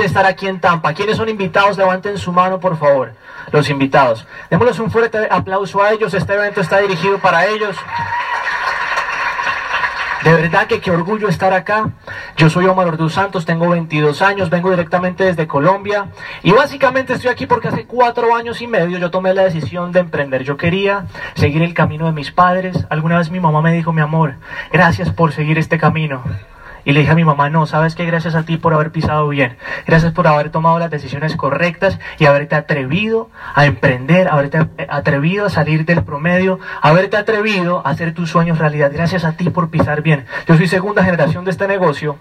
de estar aquí en Tampa. ¿Quiénes son invitados? Levanten su mano, por favor. Los invitados. Démosles un fuerte aplauso a ellos. Este evento está dirigido para ellos. De verdad que qué orgullo estar acá. Yo soy Omar Orduz Santos, tengo 22 años, vengo directamente desde Colombia y básicamente estoy aquí porque hace cuatro años y medio yo tomé la decisión de emprender. Yo quería seguir el camino de mis padres. Alguna vez mi mamá me dijo, mi amor, gracias por seguir este camino. Y le dije a mi mamá, no, sabes que gracias a ti por haber pisado bien, gracias por haber tomado las decisiones correctas y haberte atrevido a emprender, haberte atrevido a salir del promedio, haberte atrevido a hacer tus sueños realidad. Gracias a ti por pisar bien. Yo soy segunda generación de este negocio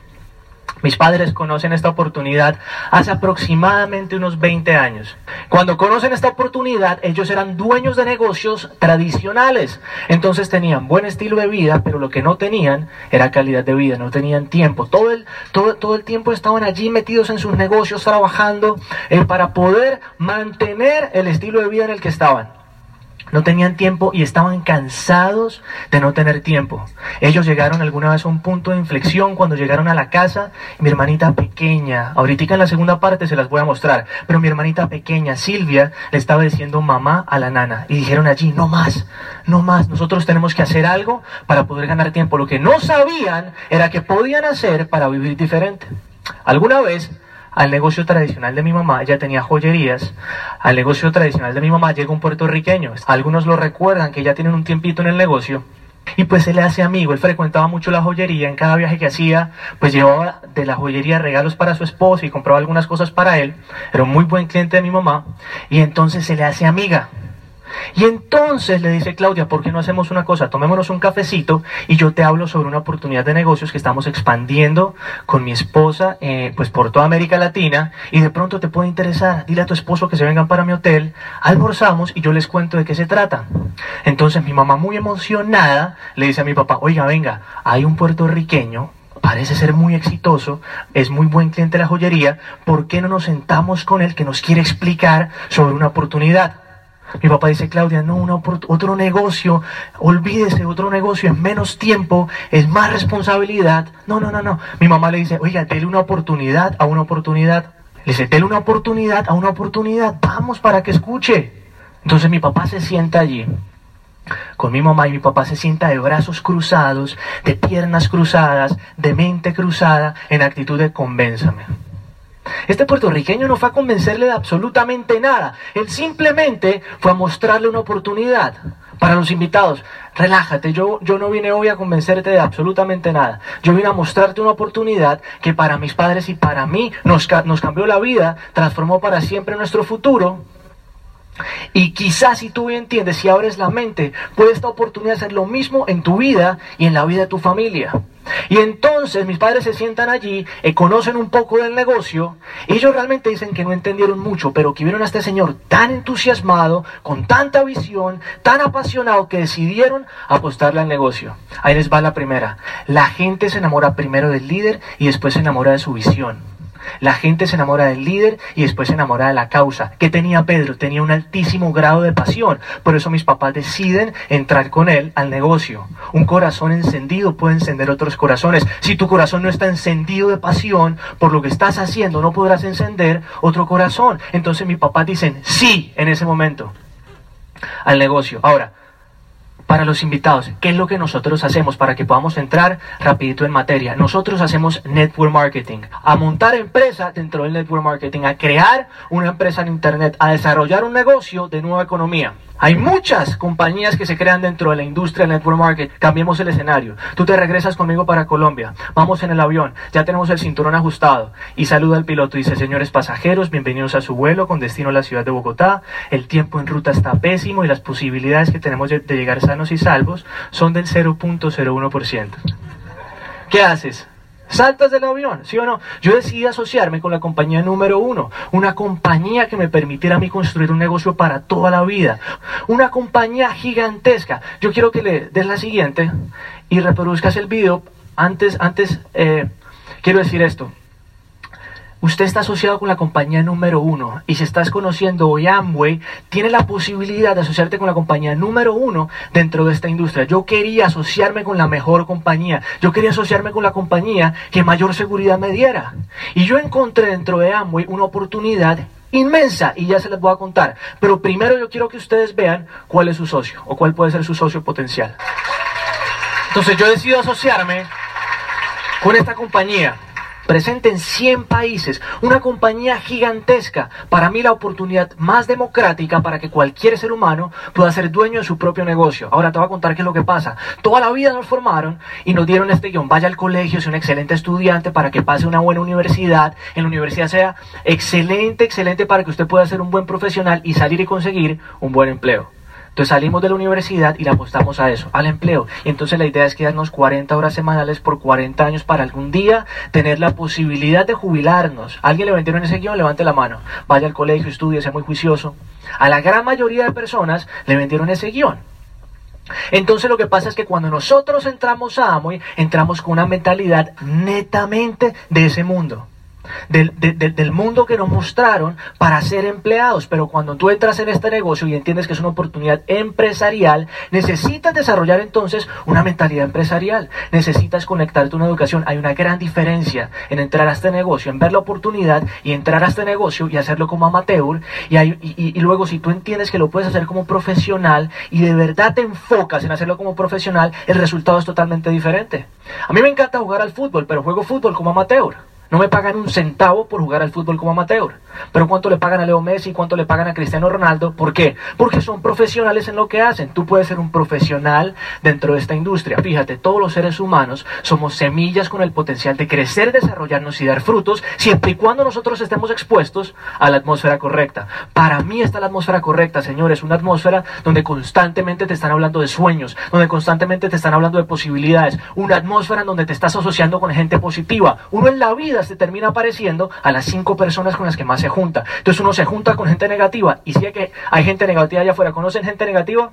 mis padres conocen esta oportunidad hace aproximadamente unos 20 años. Cuando conocen esta oportunidad, ellos eran dueños de negocios tradicionales. Entonces tenían buen estilo de vida, pero lo que no tenían era calidad de vida, no tenían tiempo. Todo el, todo, todo el tiempo estaban allí metidos en sus negocios, trabajando eh, para poder mantener el estilo de vida en el que estaban no tenían tiempo y estaban cansados de no tener tiempo. Ellos llegaron alguna vez a un punto de inflexión cuando llegaron a la casa. mi hermanita pequeña, ahorita en la segunda parte se las voy a mostrar, pero mi hermanita pequeña, Silvia, le estaba diciendo mamá a la nana. Y dijeron allí, no más, no más, nosotros tenemos que hacer algo para poder ganar tiempo. Lo que no sabían era que podían hacer para vivir diferente. Alguna vez al negocio tradicional de mi mamá, ella tenía joyerías, al negocio tradicional de mi mamá llega un puertorriqueño, algunos lo recuerdan que ya tienen un tiempito en el negocio, y pues él le hace amigo, él frecuentaba mucho la joyería, en cada viaje que hacía, pues llevaba de la joyería regalos para su esposo y compraba algunas cosas para él, era un muy buen cliente de mi mamá, y entonces se le hace amiga. Y entonces le dice Claudia, ¿por qué no hacemos una cosa? Tomémonos un cafecito y yo te hablo sobre una oportunidad de negocios que estamos expandiendo con mi esposa, eh, pues por toda América Latina, y de pronto te puede interesar. Dile a tu esposo que se vengan para mi hotel, almorzamos y yo les cuento de qué se trata. Entonces mi mamá muy emocionada le dice a mi papá, oiga, venga, hay un puertorriqueño parece ser muy exitoso, es muy buen cliente de la joyería, ¿por qué no nos sentamos con él que nos quiere explicar sobre una oportunidad? Mi papá dice, Claudia, no, otro negocio, olvídese, otro negocio, es menos tiempo, es más responsabilidad. No, no, no, no. Mi mamá le dice, oiga, dele una oportunidad a una oportunidad. Le dice, dele una oportunidad a una oportunidad, vamos para que escuche. Entonces mi papá se sienta allí con mi mamá y mi papá se sienta de brazos cruzados, de piernas cruzadas, de mente cruzada, en actitud de convénzame. Este puertorriqueño no fue a convencerle de absolutamente nada. Él simplemente fue a mostrarle una oportunidad para los invitados. Relájate, yo, yo no vine hoy a convencerte de absolutamente nada. Yo vine a mostrarte una oportunidad que para mis padres y para mí nos, nos cambió la vida, transformó para siempre nuestro futuro. Y quizás si tú entiendes, si abres la mente, puede esta oportunidad hacer lo mismo en tu vida y en la vida de tu familia. Y entonces mis padres se sientan allí, eh, conocen un poco del negocio, y ellos realmente dicen que no entendieron mucho, pero que vieron a este señor tan entusiasmado, con tanta visión, tan apasionado, que decidieron apostarle al negocio. Ahí les va la primera. La gente se enamora primero del líder y después se enamora de su visión. La gente se enamora del líder y después se enamora de la causa. ¿Qué tenía Pedro? Tenía un altísimo grado de pasión. Por eso mis papás deciden entrar con él al negocio. Un corazón encendido puede encender otros corazones. Si tu corazón no está encendido de pasión por lo que estás haciendo, no podrás encender otro corazón. Entonces mis papás dicen sí en ese momento al negocio. Ahora, para los invitados, ¿qué es lo que nosotros hacemos para que podamos entrar rapidito en materia? Nosotros hacemos network marketing, a montar empresa dentro del network marketing, a crear una empresa en internet, a desarrollar un negocio de nueva economía. Hay muchas compañías que se crean dentro de la industria del network market. Cambiemos el escenario. Tú te regresas conmigo para Colombia. Vamos en el avión. Ya tenemos el cinturón ajustado. Y saluda al piloto. Dice, señores pasajeros, bienvenidos a su vuelo con destino a la ciudad de Bogotá. El tiempo en ruta está pésimo y las posibilidades que tenemos de llegar sanos y salvos son del 0.01%. ¿Qué haces? Saltas del avión, ¿sí o no? Yo decidí asociarme con la compañía número uno, una compañía que me permitiera a mí construir un negocio para toda la vida, una compañía gigantesca. Yo quiero que le des la siguiente y reproduzcas el video. Antes, antes, eh, quiero decir esto. Usted está asociado con la compañía número uno y si estás conociendo hoy Amway, tiene la posibilidad de asociarte con la compañía número uno dentro de esta industria. Yo quería asociarme con la mejor compañía. Yo quería asociarme con la compañía que mayor seguridad me diera. Y yo encontré dentro de Amway una oportunidad inmensa y ya se les voy a contar. Pero primero yo quiero que ustedes vean cuál es su socio o cuál puede ser su socio potencial. Entonces yo decido asociarme con esta compañía presente en 100 países, una compañía gigantesca, para mí la oportunidad más democrática para que cualquier ser humano pueda ser dueño de su propio negocio. Ahora te voy a contar qué es lo que pasa. Toda la vida nos formaron y nos dieron este guion, vaya al colegio, sea un excelente estudiante para que pase una buena universidad, en la universidad sea excelente, excelente para que usted pueda ser un buen profesional y salir y conseguir un buen empleo. Entonces salimos de la universidad y le apostamos a eso, al empleo. Y entonces la idea es quedarnos 40 horas semanales por 40 años para algún día tener la posibilidad de jubilarnos. ¿Alguien le vendieron ese guion? Levante la mano. Vaya al colegio, estudie, sea muy juicioso. A la gran mayoría de personas le vendieron ese guion. Entonces lo que pasa es que cuando nosotros entramos a Amway, entramos con una mentalidad netamente de ese mundo del, mundo que nos mostraron para ser empleados. Pero cuando tú entras en este negocio y entiendes que es una oportunidad empresarial, necesitas desarrollar entonces una mentalidad empresarial. Necesitas conectarte a una educación. Hay una gran diferencia en entrar a este negocio, en ver la oportunidad y entrar a este negocio y hacerlo como amateur. Y, y luego si tú entiendes que lo puedes hacer como profesional y de verdad te enfocas en hacerlo como profesional, el resultado es totalmente diferente. A mí me encanta jugar al fútbol, pero juego fútbol como amateur. No me pagan un centavo por jugar al fútbol como amateur. Pero ¿cuánto le pagan a Leo Messi? ¿Cuánto le pagan a Cristiano Ronaldo? ¿Por qué? Porque son profesionales en lo que hacen. Tú puedes ser un profesional dentro de esta industria. Fíjate, todos los seres humanos somos semillas con el potencial de crecer, desarrollarnos y dar frutos, siempre y cuando nosotros estemos expuestos a la atmósfera correcta. Para mí está la atmósfera correcta, señores. Una atmósfera donde constantemente te están hablando de sueños, donde constantemente te están hablando de posibilidades. Una atmósfera en donde te estás asociando con gente positiva. Uno en la vida se termina apareciendo a las cinco personas con las que más se junta. Entonces uno se junta con gente negativa y si es que hay gente negativa allá afuera, ¿conocen gente negativa?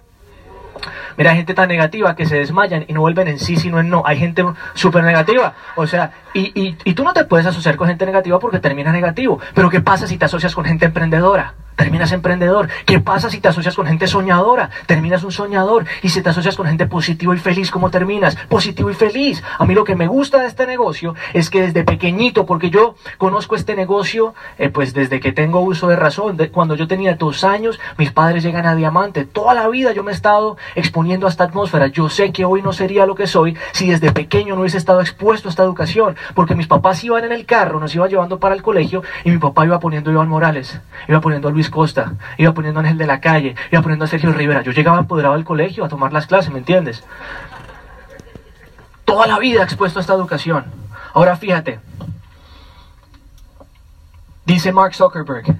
Mira, hay gente tan negativa que se desmayan y no vuelven en sí, sino en no. Hay gente súper negativa. O sea, y, y, y tú no te puedes asociar con gente negativa porque termina negativo. Pero ¿qué pasa si te asocias con gente emprendedora? Terminas emprendedor. ¿Qué pasa si te asocias con gente soñadora? Terminas un soñador. Y si te asocias con gente positiva y feliz, ¿cómo terminas? Positivo y feliz. A mí lo que me gusta de este negocio es que desde pequeñito, porque yo conozco este negocio, eh, pues desde que tengo uso de razón, cuando yo tenía dos años, mis padres llegan a Diamante. Toda la vida yo me he estado exponiendo a esta atmósfera. Yo sé que hoy no sería lo que soy si desde pequeño no hubiese estado expuesto a esta educación, porque mis papás iban en el carro, nos iban llevando para el colegio y mi papá iba poniendo Iván Morales, iba poniendo a Luis Costa, iba poniendo a Ángel de la Calle, iba poniendo a Sergio Rivera. Yo llegaba empoderado al colegio a tomar las clases, ¿me entiendes? Toda la vida expuesto a esta educación. Ahora fíjate, dice Mark Zuckerberg,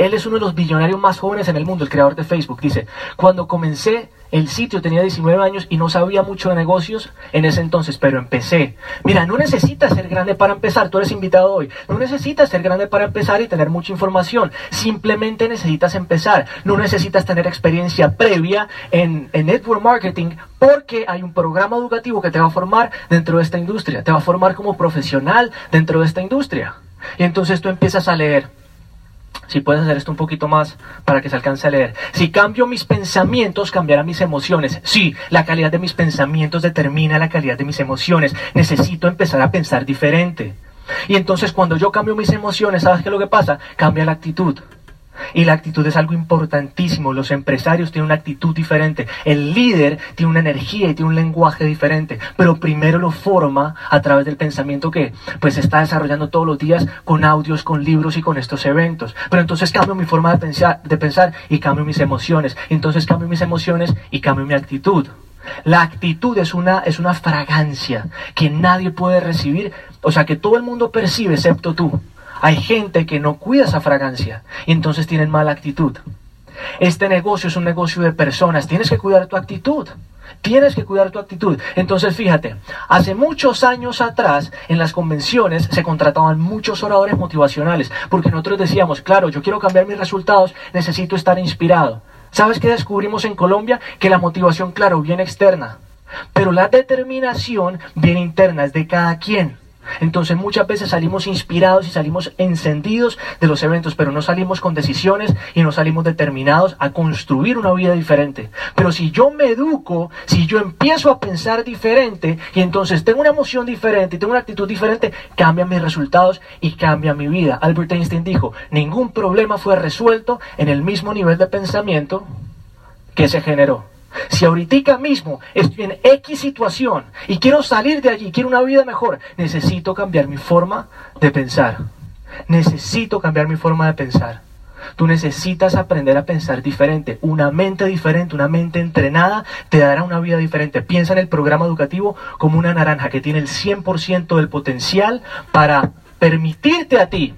él es uno de los billonarios más jóvenes en el mundo, el creador de Facebook. Dice, cuando comencé el sitio tenía 19 años y no sabía mucho de negocios en ese entonces, pero empecé. Mira, no necesitas ser grande para empezar, tú eres invitado hoy. No necesitas ser grande para empezar y tener mucha información. Simplemente necesitas empezar. No necesitas tener experiencia previa en, en network marketing porque hay un programa educativo que te va a formar dentro de esta industria. Te va a formar como profesional dentro de esta industria. Y entonces tú empiezas a leer si puedes hacer esto un poquito más para que se alcance a leer. Si cambio mis pensamientos, cambiarán mis emociones. Sí, la calidad de mis pensamientos determina la calidad de mis emociones. Necesito empezar a pensar diferente. Y entonces cuando yo cambio mis emociones, ¿sabes qué es lo que pasa? Cambia la actitud. Y la actitud es algo importantísimo. Los empresarios tienen una actitud diferente. El líder tiene una energía y tiene un lenguaje diferente. Pero primero lo forma a través del pensamiento que pues está desarrollando todos los días con audios, con libros y con estos eventos. Pero entonces cambio mi forma de pensar, de pensar y cambio mis emociones. Entonces cambio mis emociones y cambio mi actitud. La actitud es una, es una fragancia que nadie puede recibir, o sea, que todo el mundo percibe excepto tú. Hay gente que no cuida esa fragancia y entonces tienen mala actitud. Este negocio es un negocio de personas. Tienes que cuidar tu actitud. Tienes que cuidar tu actitud. Entonces, fíjate, hace muchos años atrás en las convenciones se contrataban muchos oradores motivacionales, porque nosotros decíamos, claro, yo quiero cambiar mis resultados, necesito estar inspirado. ¿Sabes qué descubrimos en Colombia? Que la motivación, claro, viene externa, pero la determinación viene interna, es de cada quien. Entonces muchas veces salimos inspirados y salimos encendidos de los eventos, pero no salimos con decisiones y no salimos determinados a construir una vida diferente. Pero si yo me educo, si yo empiezo a pensar diferente y entonces tengo una emoción diferente y tengo una actitud diferente, cambia mis resultados y cambia mi vida. Albert Einstein dijo, ningún problema fue resuelto en el mismo nivel de pensamiento que se generó. Si ahorita mismo estoy en X situación y quiero salir de allí, quiero una vida mejor, necesito cambiar mi forma de pensar. Necesito cambiar mi forma de pensar. Tú necesitas aprender a pensar diferente. Una mente diferente, una mente entrenada, te dará una vida diferente. Piensa en el programa educativo como una naranja que tiene el 100% del potencial para permitirte a ti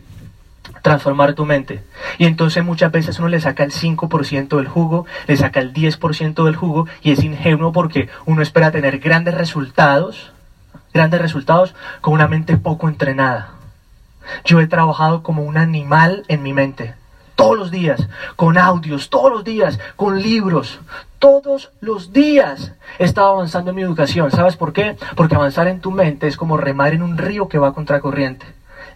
transformar tu mente. Y entonces muchas veces uno le saca el 5% del jugo, le saca el 10% del jugo y es ingenuo porque uno espera tener grandes resultados, grandes resultados con una mente poco entrenada. Yo he trabajado como un animal en mi mente, todos los días, con audios, todos los días, con libros, todos los días he estado avanzando en mi educación. ¿Sabes por qué? Porque avanzar en tu mente es como remar en un río que va contra corriente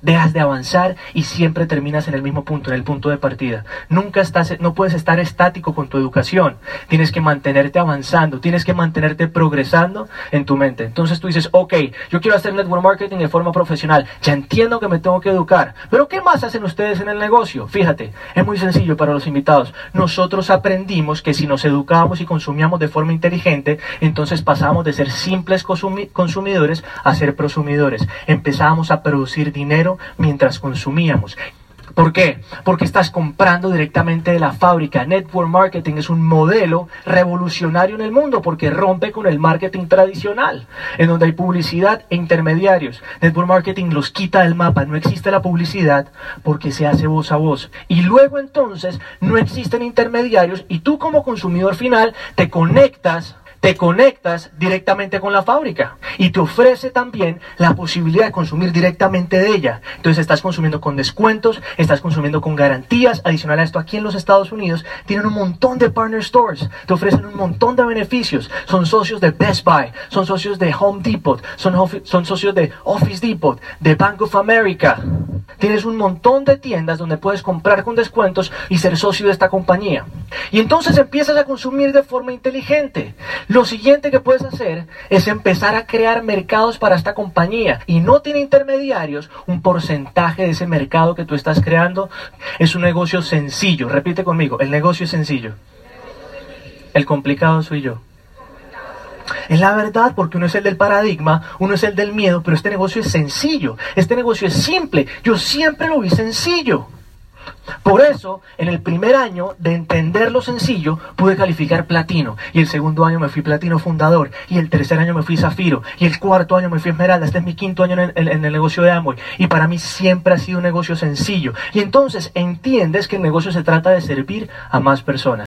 dejas de avanzar y siempre terminas en el mismo punto, en el punto de partida. Nunca estás, no puedes estar estático con tu educación. Tienes que mantenerte avanzando, tienes que mantenerte progresando en tu mente. Entonces tú dices, ok, yo quiero hacer network marketing de forma profesional. Ya entiendo que me tengo que educar. Pero ¿qué más hacen ustedes en el negocio? Fíjate, es muy sencillo para los invitados. Nosotros aprendimos que si nos educábamos y consumíamos de forma inteligente, entonces pasábamos de ser simples consumidores a ser prosumidores. Empezábamos a producir mientras consumíamos. ¿Por qué? Porque estás comprando directamente de la fábrica. Network marketing es un modelo revolucionario en el mundo porque rompe con el marketing tradicional, en donde hay publicidad e intermediarios. Network marketing los quita del mapa. No existe la publicidad porque se hace voz a voz. Y luego entonces no existen intermediarios y tú como consumidor final te conectas te conectas directamente con la fábrica y te ofrece también la posibilidad de consumir directamente de ella. Entonces estás consumiendo con descuentos, estás consumiendo con garantías. Adicional a esto, aquí en los Estados Unidos tienen un montón de partner stores, te ofrecen un montón de beneficios. Son socios de Best Buy, son socios de Home Depot, son, son socios de Office Depot, de Bank of America. Tienes un montón de tiendas donde puedes comprar con descuentos y ser socio de esta compañía. Y entonces empiezas a consumir de forma inteligente. Lo siguiente que puedes hacer es empezar a crear mercados para esta compañía y no tiene intermediarios. Un porcentaje de ese mercado que tú estás creando es un negocio sencillo. Repite conmigo, el negocio es sencillo. El complicado soy yo. Es la verdad porque uno es el del paradigma, uno es el del miedo, pero este negocio es sencillo, este negocio es simple. Yo siempre lo vi sencillo. Por eso, en el primer año de entender lo sencillo, pude calificar platino. Y el segundo año me fui platino fundador. Y el tercer año me fui zafiro. Y el cuarto año me fui esmeralda. Este es mi quinto año en el, negocio de Amway. Y para mí siempre ha sido un negocio sencillo. Y entonces entiendes que el negocio se trata de servir a más personas.